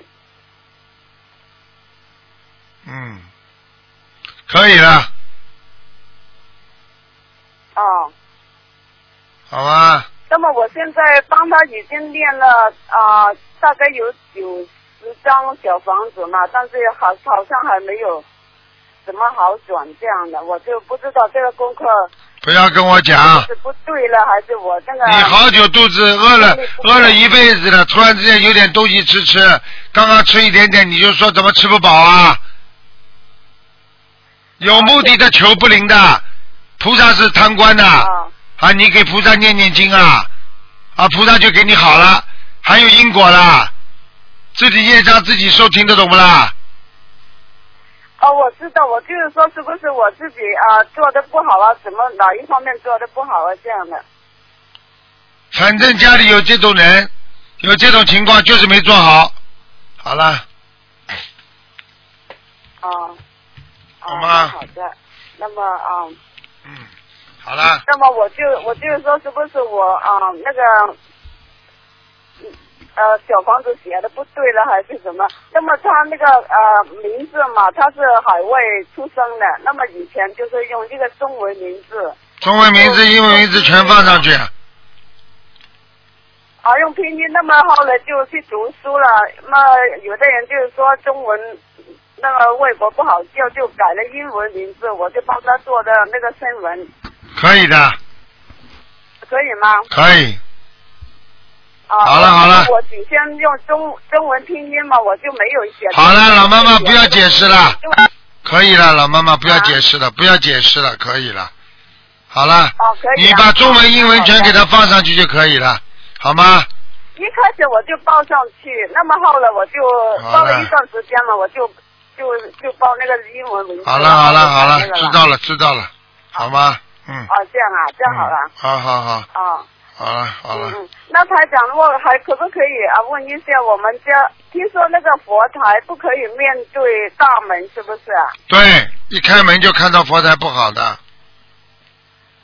B: 嗯，可以了，
G: 哦，
B: 好啊？
G: 那么我现在帮他已经练了啊、大概有九十张小房子嘛，但是好好像还没有怎么好转这样的，我就不知道这个功课
B: 不要跟我讲，
G: 是不对了，还是我这个
B: 你好久肚子饿了，饿了一辈子了，突然之间有点东西吃吃，刚刚吃一点点，你就说怎么吃不饱啊？有目的的求不灵的，菩萨是贪官的
G: 啊
B: 啊！你给菩萨念念经啊，啊，菩萨就给你好了，还有因果啦，自己业障自己受，听得懂不啦？
G: 哦，我知道，我就是说，是不是我自己啊、做的不好啊？怎么哪一方面做的不好啊？这样的。
B: 反正家里有这种人，有这种情况，就是没做好。好了，
G: 哦。哦
B: 好吗
G: 好的，那么啊、
B: 嗯，好了，
G: 那么我就我就是说，是不是我啊、那个，嗯呃，小房子写的不对了，还是什么？那么他那个呃名字嘛，他是海外出生的，那么以前就是用这个中文名字，
B: 中文名字、英文名字全放上去。
G: 啊，用拼音，那么后来就去读书了。那么有的人就是说中文那个外国不好叫，就改了英文名字，我就帮他做的那个声纹，
B: 可以的，
G: 可以吗？
B: 可以。
G: 啊，
B: 好了好了
G: 我只先用中中文拼音嘛，我就没有写。
B: 好了，老妈妈不要解释了，可以了，老妈妈不要解释了，不要解释了，可以了。好了，
G: 哦，可以啊。
B: 你把中文、英文全给
G: 他。
B: 放上去就可以了，好吗？
G: 一开始我就报上去，那么后来我就报了
B: 了
G: 一段时间了，我就就就报那个英文名字。
B: 好了好了好了知道了知道了，好吗？嗯。
G: 哦，这样啊，这样好了。
B: 嗯好好好，
G: 啊。
B: 好了好了，
G: 嗯嗯，那台长，我还可不可以啊？问一下，我们家听说那个佛台不可以面对大门，是不是啊？
B: 对，一开门就看到佛台不好的，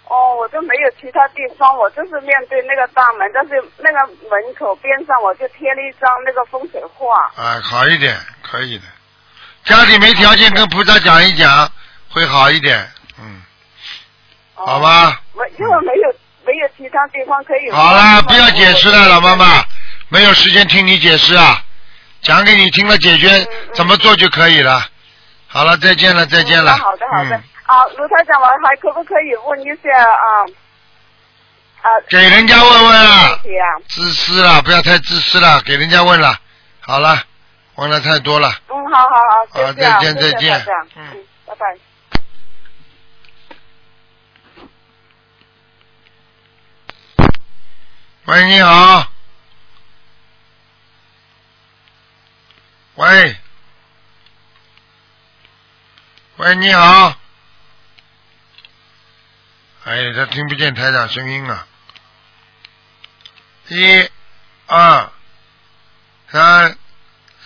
G: 哦，我就没有其他地方，我就是面对那个大门，但是那个门口边上我就贴了一张那个风水画。
B: 啊，好一点，可以的。家里没条件跟菩萨讲一讲，会好一点，嗯，
G: 哦
B: 好吧。
G: 我因为没有没有其他地方可以。
B: 好了，不要解释了，老妈妈，没有时间听你解释啊，讲给你听了，解决怎么做就可以了。好了，再见了，再见了。
G: 嗯好的好的。
B: 嗯
G: 啊，卢台长，我还可不可以问一下啊？啊。
B: 给人家问问啊。自私了，不要太自私了，给人家问了。好了，问了太多了。
G: 嗯，好好好，
B: 好
G: 就这样，
B: 再见再见嗯
G: 嗯，拜拜。
B: 喂，你好。喂。喂，你好。哎，他听不见台长声音啊。一、二、三、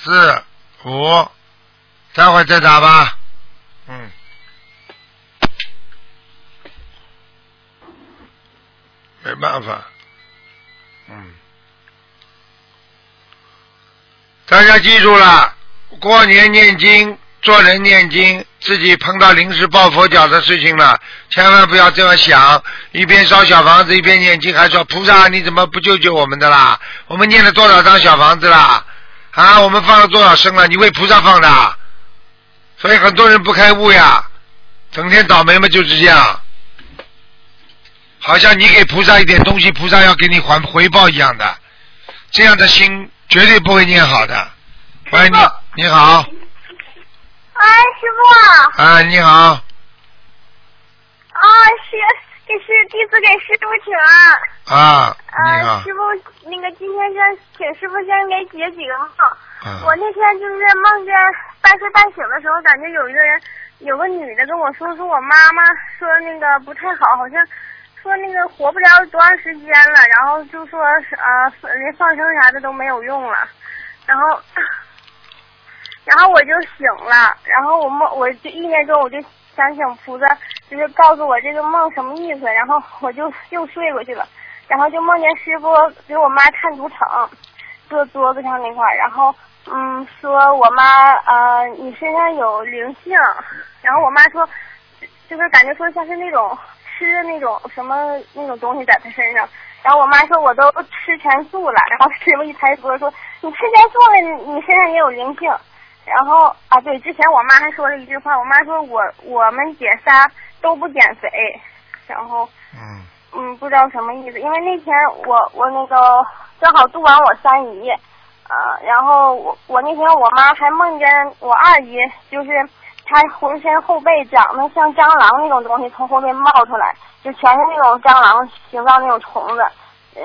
B: 四、五，待会再打吧。嗯。没办法，嗯。大家记住了，过年念经，做人念经，自己碰到临时抱佛脚的事情了，千万不要这样想，一边烧小房子一边念经，还说菩萨你怎么不救救我们的啦？我们念了多少张小房子啦？啊，我们放了多少生了？你为菩萨放的，所以很多人不开悟呀，整天倒霉嘛就是这样，好像你给菩萨一点东西，菩萨要给你还回报一样的，这样的心绝对不会念好的。喂，你你好，
H: 哎，师傅，
B: 啊，你好，
H: 啊，是这是弟子给师傅请安。
B: 啊，你
H: 呃，师傅，那个今天先请师傅先给解几个梦。
B: 嗯
H: 我那天就是梦见半睡半醒的时候，感觉有一个人，有个女的跟我说，说我妈妈说那个不太好，好像说那个活不了多长时间了，然后就说是啊，连放生啥的都没有用了，然后。然后我就醒了，然后我梦，我就意念中我就想请菩萨，就是告诉我这个梦什么意思，然后我就又睡过去了，然后就梦见师傅给我妈看赌场，坐桌子上那块儿，然后嗯说我妈呃你身上有灵性，然后我妈说就是感觉说像是那种吃的那种什么那种东西在她身上，然后我妈说我都吃全素了，然后师傅一抬桌说你吃全素了，你你身上也有灵性。然后啊，对，之前我妈还说了一句话，我妈说我我们姐仨都不减肥，然后
B: 嗯
H: 嗯不知道什么意思，因为那天我我那个正好度完我三姨，呃，然后我我那天我妈还梦见我二姨，就是她浑身后背长得像蟑螂那种东西从后面冒出来，就全是那种蟑螂形状那种虫子。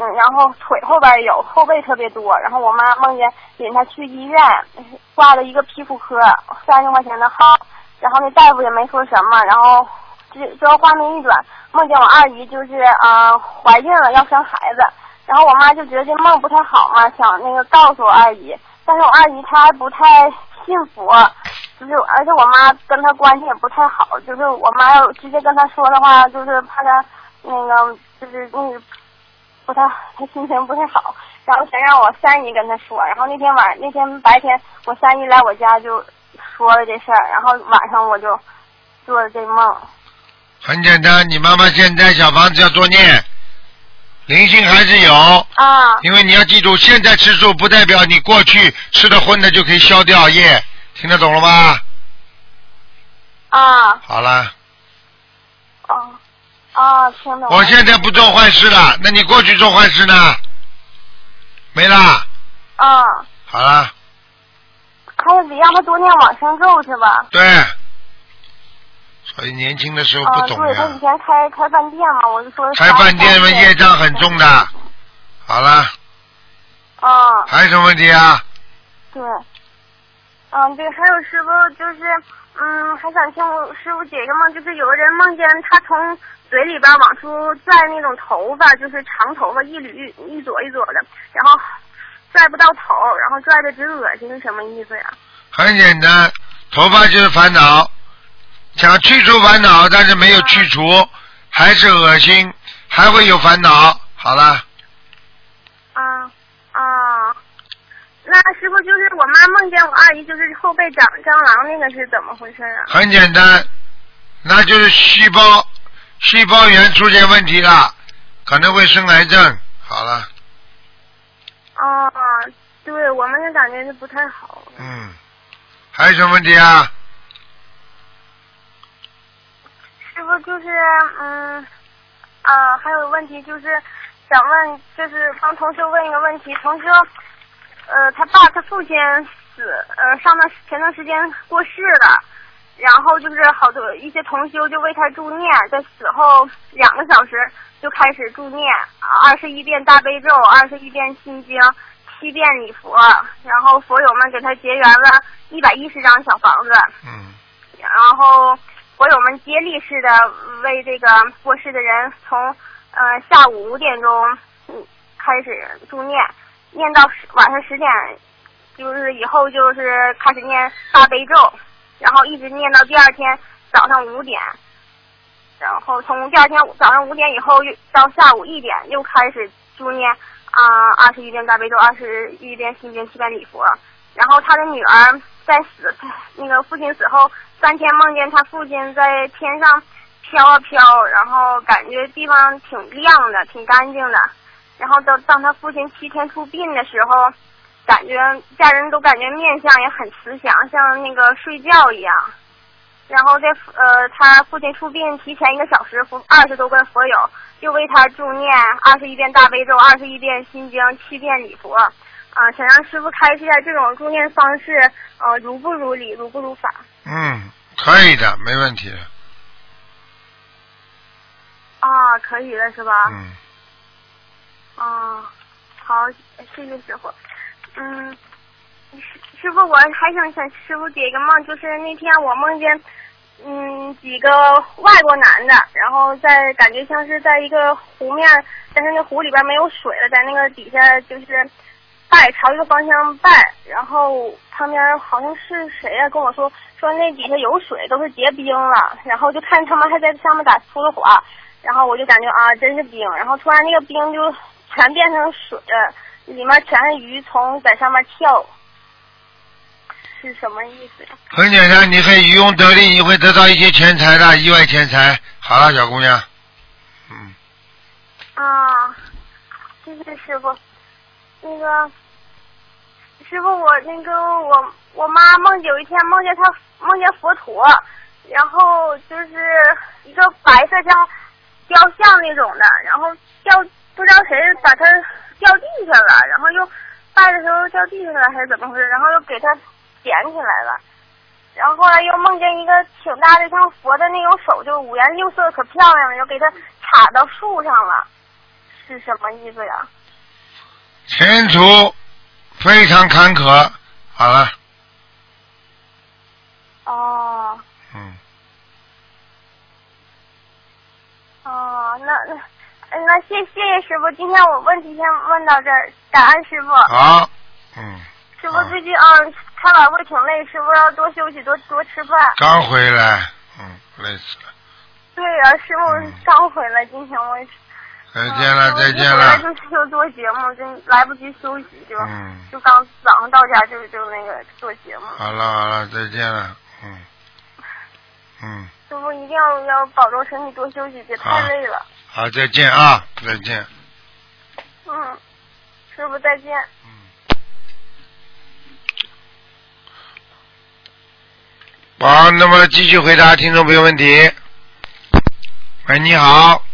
H: 嗯，然后腿后边有，后背特别多。然后我妈梦见领她去医院，挂了一个皮肤科，三十块钱的号。然后那大夫也没说什么。然后这这画面一转，梦见我二姨就是啊、呃怀孕了，要生孩子。然后我妈就觉得这梦不太好嘛，想那个告诉我二姨。但是我二姨她还不太信佛，就是而且我妈跟她关系也不太好，就是我妈要直接跟她说的话，就是怕她那个就是那个。不太，他心情不太好，然后想让我三姨跟他说，然后那天晚那天白天我三姨来我家就说了这事儿，然后晚上我就做了这梦。
B: 很简单，你妈妈现在小房子要多念，灵性还是有，
H: 啊。
B: 因为你要记住，现在吃素不代表你过去吃的荤的就可以消掉业，听得懂了吗？
H: 啊。
B: 好了，
H: 啊啊！听懂。
B: 我现在不做坏事了，那你过去做坏事呢？没啦，
H: 啊，
B: 好了，
H: 还是得让他多念往生咒是吧？
B: 对，所以年轻的时候
H: 啊，
B: 不懂
H: 对，他以，前开开饭店嘛，我就说
B: 开饭店嘛业障很重的。好了，
H: 啊，
B: 还有什么问题啊？
H: 对，嗯，对，还有师傅就是，嗯，还想听我师傅解个梦，就是有个人梦见他从嘴里边往出拽那种头发，就是长头发一缕一撮一撮的，然后拽不到头，然后拽的直恶心，是什么意思呀？
B: 很简单，头发就是烦恼，想去除烦恼，但是没有去除，还是恶心，还会有烦恼。好了，
H: 啊啊，那师傅就是我妈梦见我二姨就是后背长蟑螂那个是怎么回事啊？
B: 很简单，那就是细胞细胞源出现问题了，可能会生癌症。好了，
H: 啊，对我们也感觉是不太好。
B: 嗯，还有什么问题啊？
H: 师傅就是嗯啊，还有个问题就是想问，就是帮同学问一个问题，同学呃他爸他父亲死呃上段前段时间过世了。然后就是好多一些同修就为他助念，在死后两个小时就开始助念，二十一遍大悲咒，二十一遍心经，七遍礼佛，然后佛友们给他结缘了一百一十张小房子，
B: 嗯，
H: 然后佛友们接力式的为这个过世的人从呃下午五点钟开始助念，念到晚上十点，就是以后就是开始念大悲咒，然后一直念到第二天早上五点，然后从第二天早上五点以后又到下午一点又开始就念啊二十一遍大悲咒，二十一遍心经，七遍礼佛。然后他的女儿在死那个父亲死后三天梦见他父亲在天上飘啊飘，然后感觉地方挺亮的，挺干净的。然后当当他父亲七天出殡的时候，感觉家人都感觉面相也很慈祥，像那个睡觉一样。然后在呃他父亲出殡提前一个小时，佛二十多个佛友又为他助念二十一遍大悲咒，二十一遍心经，七遍礼佛。啊，想让师傅开示一下这种助念方式，呃，如不如理，如不如法？
B: 嗯，可以的，没问题的。
H: 啊，可以的是吧？
B: 嗯。
H: 啊，好，谢谢师傅。嗯，师师傅，我还想向师傅解一个梦，就是那天我梦见，嗯，几个外国男的，然后在感觉像是在一个湖面，但是那湖里边没有水了，在那个底下就是。拜朝一个方向拜，然后旁边好像是谁呀、跟我说说那底下有水，都是结冰了，然后就看他们还在上面打出了火，然后我就感觉啊真是冰，然后突然那个冰就全变成水，里面全是鱼虫在上面跳，是什么意思呀？
B: 很简单，你可以渔翁得利，你会得到一些钱财的，意外钱财。好了，小姑娘，嗯，
H: 啊，谢谢师傅。那个师傅，我那个我我妈梦有一天梦见她梦见佛陀，然后就是一个白色像雕像那种的，然后掉不知道谁把它掉地下了，然后又拜的时候掉地下了还是怎么回事，然后又给它捡起来了，然后后来又梦见一个挺大的像佛的那种手，就五颜六色可漂亮了，又给它插到树上了，是什么意思呀？
B: 前途非常坎坷。好了，
H: 哦
B: 嗯，
H: 哦，那那嗯那谢谢谢师傅，今天我问题先问到这儿，感恩师傅。
B: 好，嗯，
H: 师傅最近嗯开完会挺累，师傅要多休息，多多吃饭。
B: 刚回来，嗯，累死了。
H: 对呀、师傅刚回来，今天我也是。
B: 再见了，
H: 嗯
B: 再见
H: 了回来
B: 了。
H: 就就做节目，就来不及休息，就、
B: 嗯
H: 就刚早上到家就就那个做节目。
B: 好了好了，再见了，嗯，嗯，
H: 师傅一定要要保重身体，多休息，别太累了。
B: 好，再见啊，再见。
H: 嗯，师傅再见。
B: 嗯好，那么继续回答听众朋友问题。喂，你好。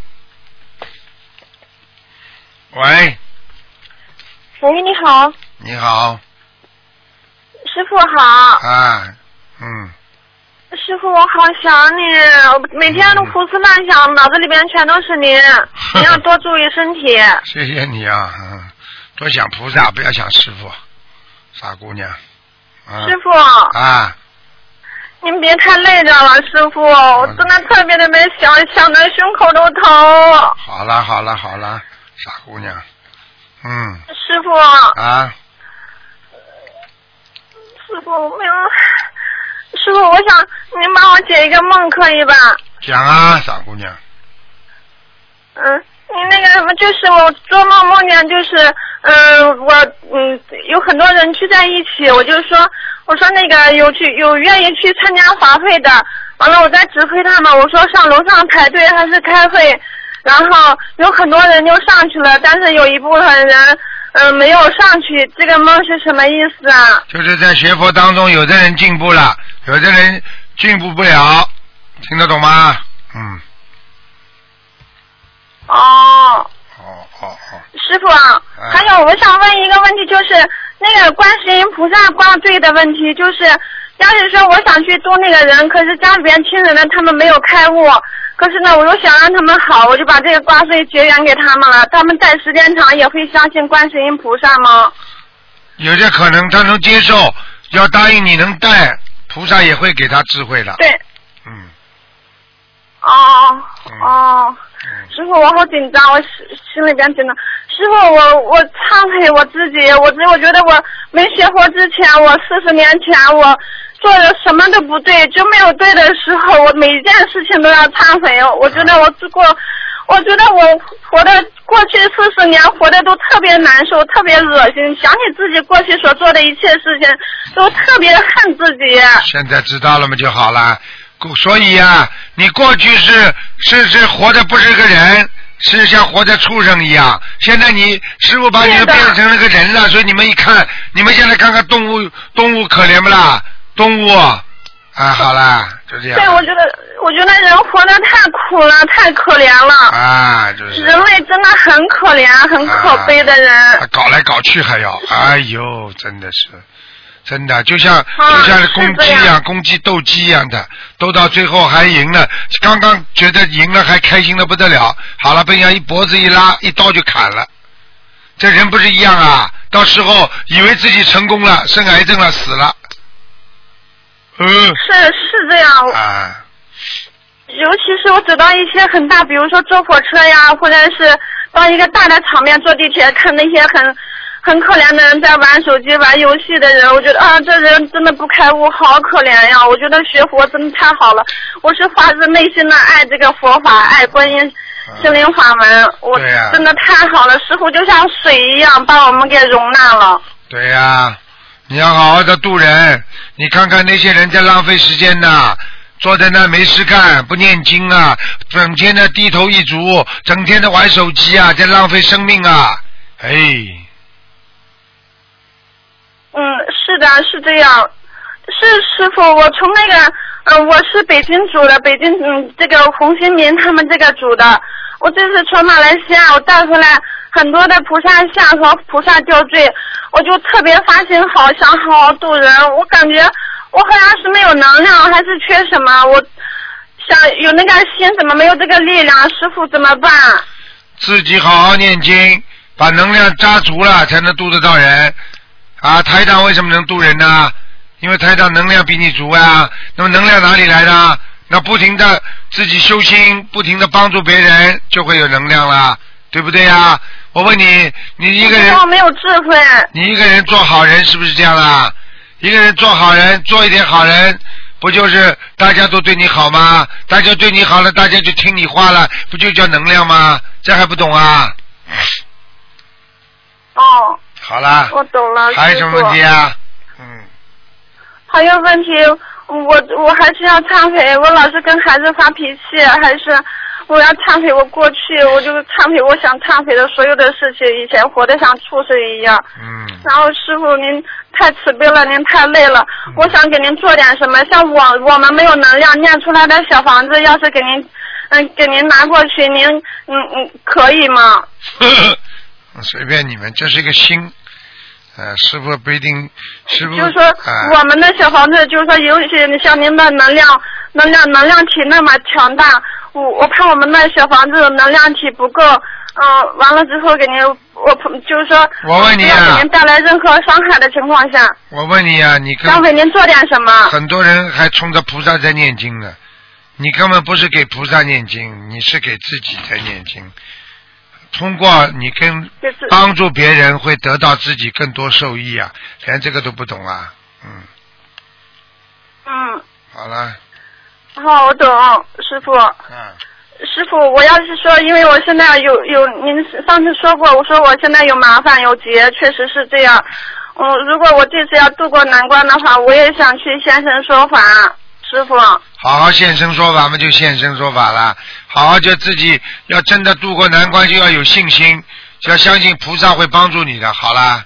B: 喂，
I: 喂，你好，
B: 你好，
I: 师傅好，
B: 哎，嗯，
I: 师傅我好想你，我每天都胡思乱想，脑子里边全都是您，你要多注意身体。
B: 谢谢你啊，嗯，多想菩萨，不要想师傅，傻姑娘。啊、
I: 师傅，
B: 啊，
I: 您别太累着了，师傅，我真的特别特别想，想的胸口都疼。
B: 好了好了好了，傻姑娘，嗯，
I: 师傅，
B: 啊，
I: 师傅我没有，师傅，我想您帮我解一个梦，可以吧？
B: 讲啊，傻姑娘，
I: 嗯，你那个什么，就是我做梦梦见，就是，嗯、我嗯有很多人聚在一起，我就说，我说那个有去有愿意去参加法会的，完了我在指挥他们，我说上楼上排队还是开会，然后有很多人就上去了，但是有一部分人嗯、没有上去，这个梦是什么意思啊？
B: 就是在学佛当中，有的人进步了，有的人进步不了，听得懂吗？嗯，
I: 哦。
B: 哦哦哦，
I: 师傅啊，
B: 哎
I: 还有我想问一个问题，就是那个观世音菩萨挂坠的问题，就是要是说我想去度那个人，可是家里边亲人呢他们没有开悟，可是呢我又想让他们好，我就把这个挂坠结缘给他们了，他们戴时间长也会相信观世音菩萨吗？
B: 有些可能他能接受，要答应你能戴，菩萨也会给他智慧的。
I: 对，
B: 嗯，
I: 哦
B: 嗯
I: 哦，师傅，我好紧张，我心心里边紧张。师傅，我我忏悔我自己，我我觉得我没学佛之前，我四十年前我做的什么都不对，就没有对的时候，我每一件事情都要忏悔。我觉得我做过，我觉得我活的过去四十年活的都特别难受，特别恶心，想起自己过去所做的一切事情，都特别恨自己。
B: 现在知道了吗？就好了。所以啊，你过去是是是活的不是个人，是像活在畜生一样。现在你师傅把你们变成了个人了，所以你们一看，你们现在看看动物，动物可怜不啦？动物啊，好啦，就这样。
I: 对，我觉得，我觉得人活得太苦了，太可怜了。
B: 啊，就是。
I: 人类真的很可怜，很可悲的人。
B: 啊搞来搞去还要，哎呦，真的是，真的就像、
I: 啊
B: 就像公鸡一样，
I: 样
B: 公鸡斗鸡一样的，斗到最后还赢了，刚刚觉得赢了还开心的不得了，好了被人家一脖子一拉，一刀就砍了。这人不是一样啊？到时候以为自己成功了，生癌症了，死了。嗯。
I: 是是这样，
B: 啊，
I: 尤其是我走到一些很大，比如说坐火车呀，或者是到一个大的场面坐地铁，看那些很很可怜的人在玩手机、玩游戏的人，我觉得啊，这人真的不开悟，好可怜呀！我觉得学佛真的太好了，我是发自内心的爱这个佛法，爱观音心灵法门，我真的太好了，师傅就像水一样把我们给容纳了。
B: 对呀、你要好好的度人。你看看那些人在浪费时间呢，坐在那没事干，不念经啊，整天的低头一族，整天的玩手机啊，在浪费生命啊！哎，
I: 嗯，是的，是这样。是师傅，我从那个，呃，我是北京组的，北京嗯，这个洪新民他们这个组的。我这次从马来西亚，我带回来很多的菩萨像和菩萨吊坠，我就特别发心好，想好好度人。我感觉我好像是没有能量，还是缺什么？我想有那个心，怎么没有这个力量？师傅怎么办？
B: 自己好好念经，把能量扎足了，才能度得到人。啊，台长为什么能度人呢？因为台长能量比你足啊。那么能量哪里来的？那不停的自己修心，不停的帮助别人，就会有能量了，对不对呀？我问你，你一个人，
I: 我没有智慧。
B: 你一个人做好人是不是这样啦？一个人做好人，做一点好人，不就是大家都对你好吗？大家对你好了，大家就听你话了，不就叫能量吗？这还不懂啊？
I: 哦，
B: 好啦，
I: 我懂了。
B: 还有什么问题啊？
I: 嗯还有问题，我我还是要忏悔，我老是跟孩子发脾气，还是我要忏悔我过去，我就忏悔我想忏悔的所有的事情，以前活得像畜生一样。
B: 嗯。
I: 然后师傅您太慈悲了，您太累了，
B: 嗯
I: 我想给您做点什么，像我我们没有能量念出来的小房子，要是给您嗯给您拿过去，您嗯嗯可以吗？
B: 随便你们，这是一个心。呃，师傅不一定，师傅
I: 就是说
B: 啊
I: 我们的小房子，就是说尤其像您的能量、能量、能量体那么强大，我我怕我们的小房子能量体不够，嗯、完了之后给您，我就是说，
B: 我问你啊
I: 不要给您带来任何伤害的情况下，
B: 我问你啊，你跟
I: 想给您做点什么？
B: 很多人还冲着菩萨在念经呢，你根本不是给菩萨念经，你是给自己在念经。通过你跟帮助别人，会得到自己更多受益啊！连这个都不懂啊，嗯，
I: 嗯，
B: 好了，
I: 好，我懂，师傅。
B: 嗯，
I: 师傅，我要是说，因为我现在有有，您上次说过，我说我现在有麻烦有劫，确实是这样。嗯，如果我这次要渡过难关的话，我也想去现身说法，师傅。
B: 好好现身说法嘛，就现身说法了。好好就自己要真的渡过难关，就要有信心，就要相信菩萨会帮助你的。好啦，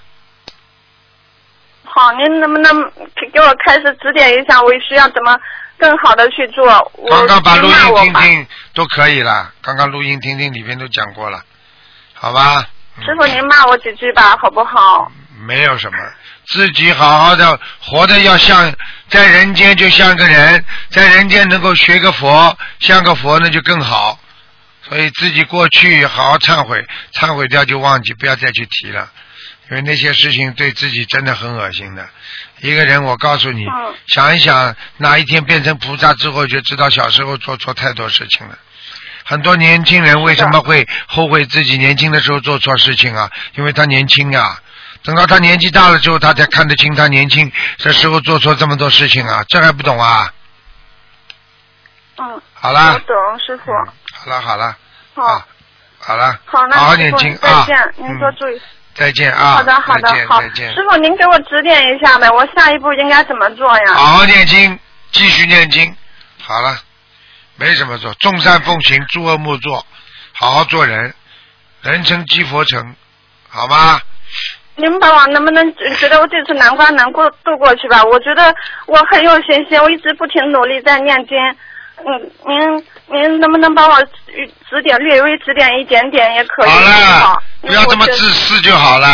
I: 好，您能不能给给我开始指点一下，我需要怎么更好的去做？我
B: 刚刚把录音听听都可以了，刚刚录音听听里面都讲过了，好吧？
I: 师傅，您骂我几句吧，好不好？
B: 没有什么，自己好好的活的要像在人间就像个人，在人间能够学个佛，像个佛那就更好。所以自己过去好好忏悔，忏悔掉就忘记，不要再去提了。因为那些事情对自己真的很恶心的。一个人，我告诉你，
I: 嗯
B: 想一想，哪一天变成菩萨之后，就知道小时候做错太多事情了。很多年轻人为什么会后悔自己年轻的时候做错事情啊？因为他年轻啊。等到他年纪大了之后，他才看得清他年轻这时候做错这么多事情啊，这还不懂啊？
I: 嗯，
B: 好啦
I: 我，懂，师傅。
B: 好了，好了，
I: 好，
B: 好了，
I: 好，那
B: 好好念经啊
I: 再见，您多
B: 嗯
I: 注意。
B: 再见啊！
I: 好的，好的，好。师傅，您给我指点一下呗，我下一步应该怎么做呀？
B: 好好念经，继续念经。好了，没什么做，众善奉行，诸恶莫作，好好做人，人成即佛成，好吗？
I: 您帮我能不能觉得我这次难关能过度过去吧？我觉得我很有信心，我一直不停努力在念经。嗯，您您能不能帮我指点略微指点一点点也可以？
B: 好
I: 好
B: 了，不要这么自私就好了，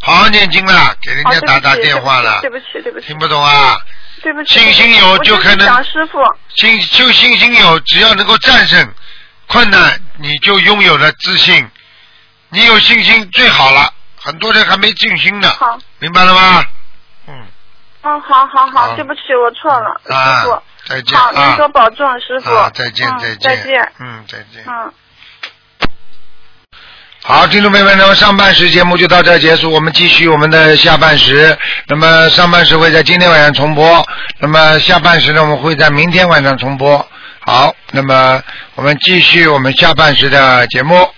B: 好好念经了，给人家打打电话了，
I: 对不起，对不起，
B: 听不懂啊？
I: 对不起。
B: 信心有
I: 就
B: 可能
I: 想师傅，
B: 信就信心有，只要能够战胜困难，你就拥有了自信。你有信心最好了，很多人还没静心呢，
I: 好，
B: 明白了吗？嗯，
I: 哦，好好
B: 好
I: 好，对不起，我错了，
B: 啊
I: 师傅。
B: 再见
I: 好，您
B: 啊
I: 多保重，师傅。
B: 啊，再见
I: 嗯
B: 再见，
I: 再见。
B: 嗯，再见。
I: 嗯。
B: 好，听众朋友们，那么上半时节目就到这儿结束，我们继续我们的下半时。那么上半时会在今天晚上重播，那么下半时呢，我们会在明天晚上重播。好，那么我们继续我们下半时的节目。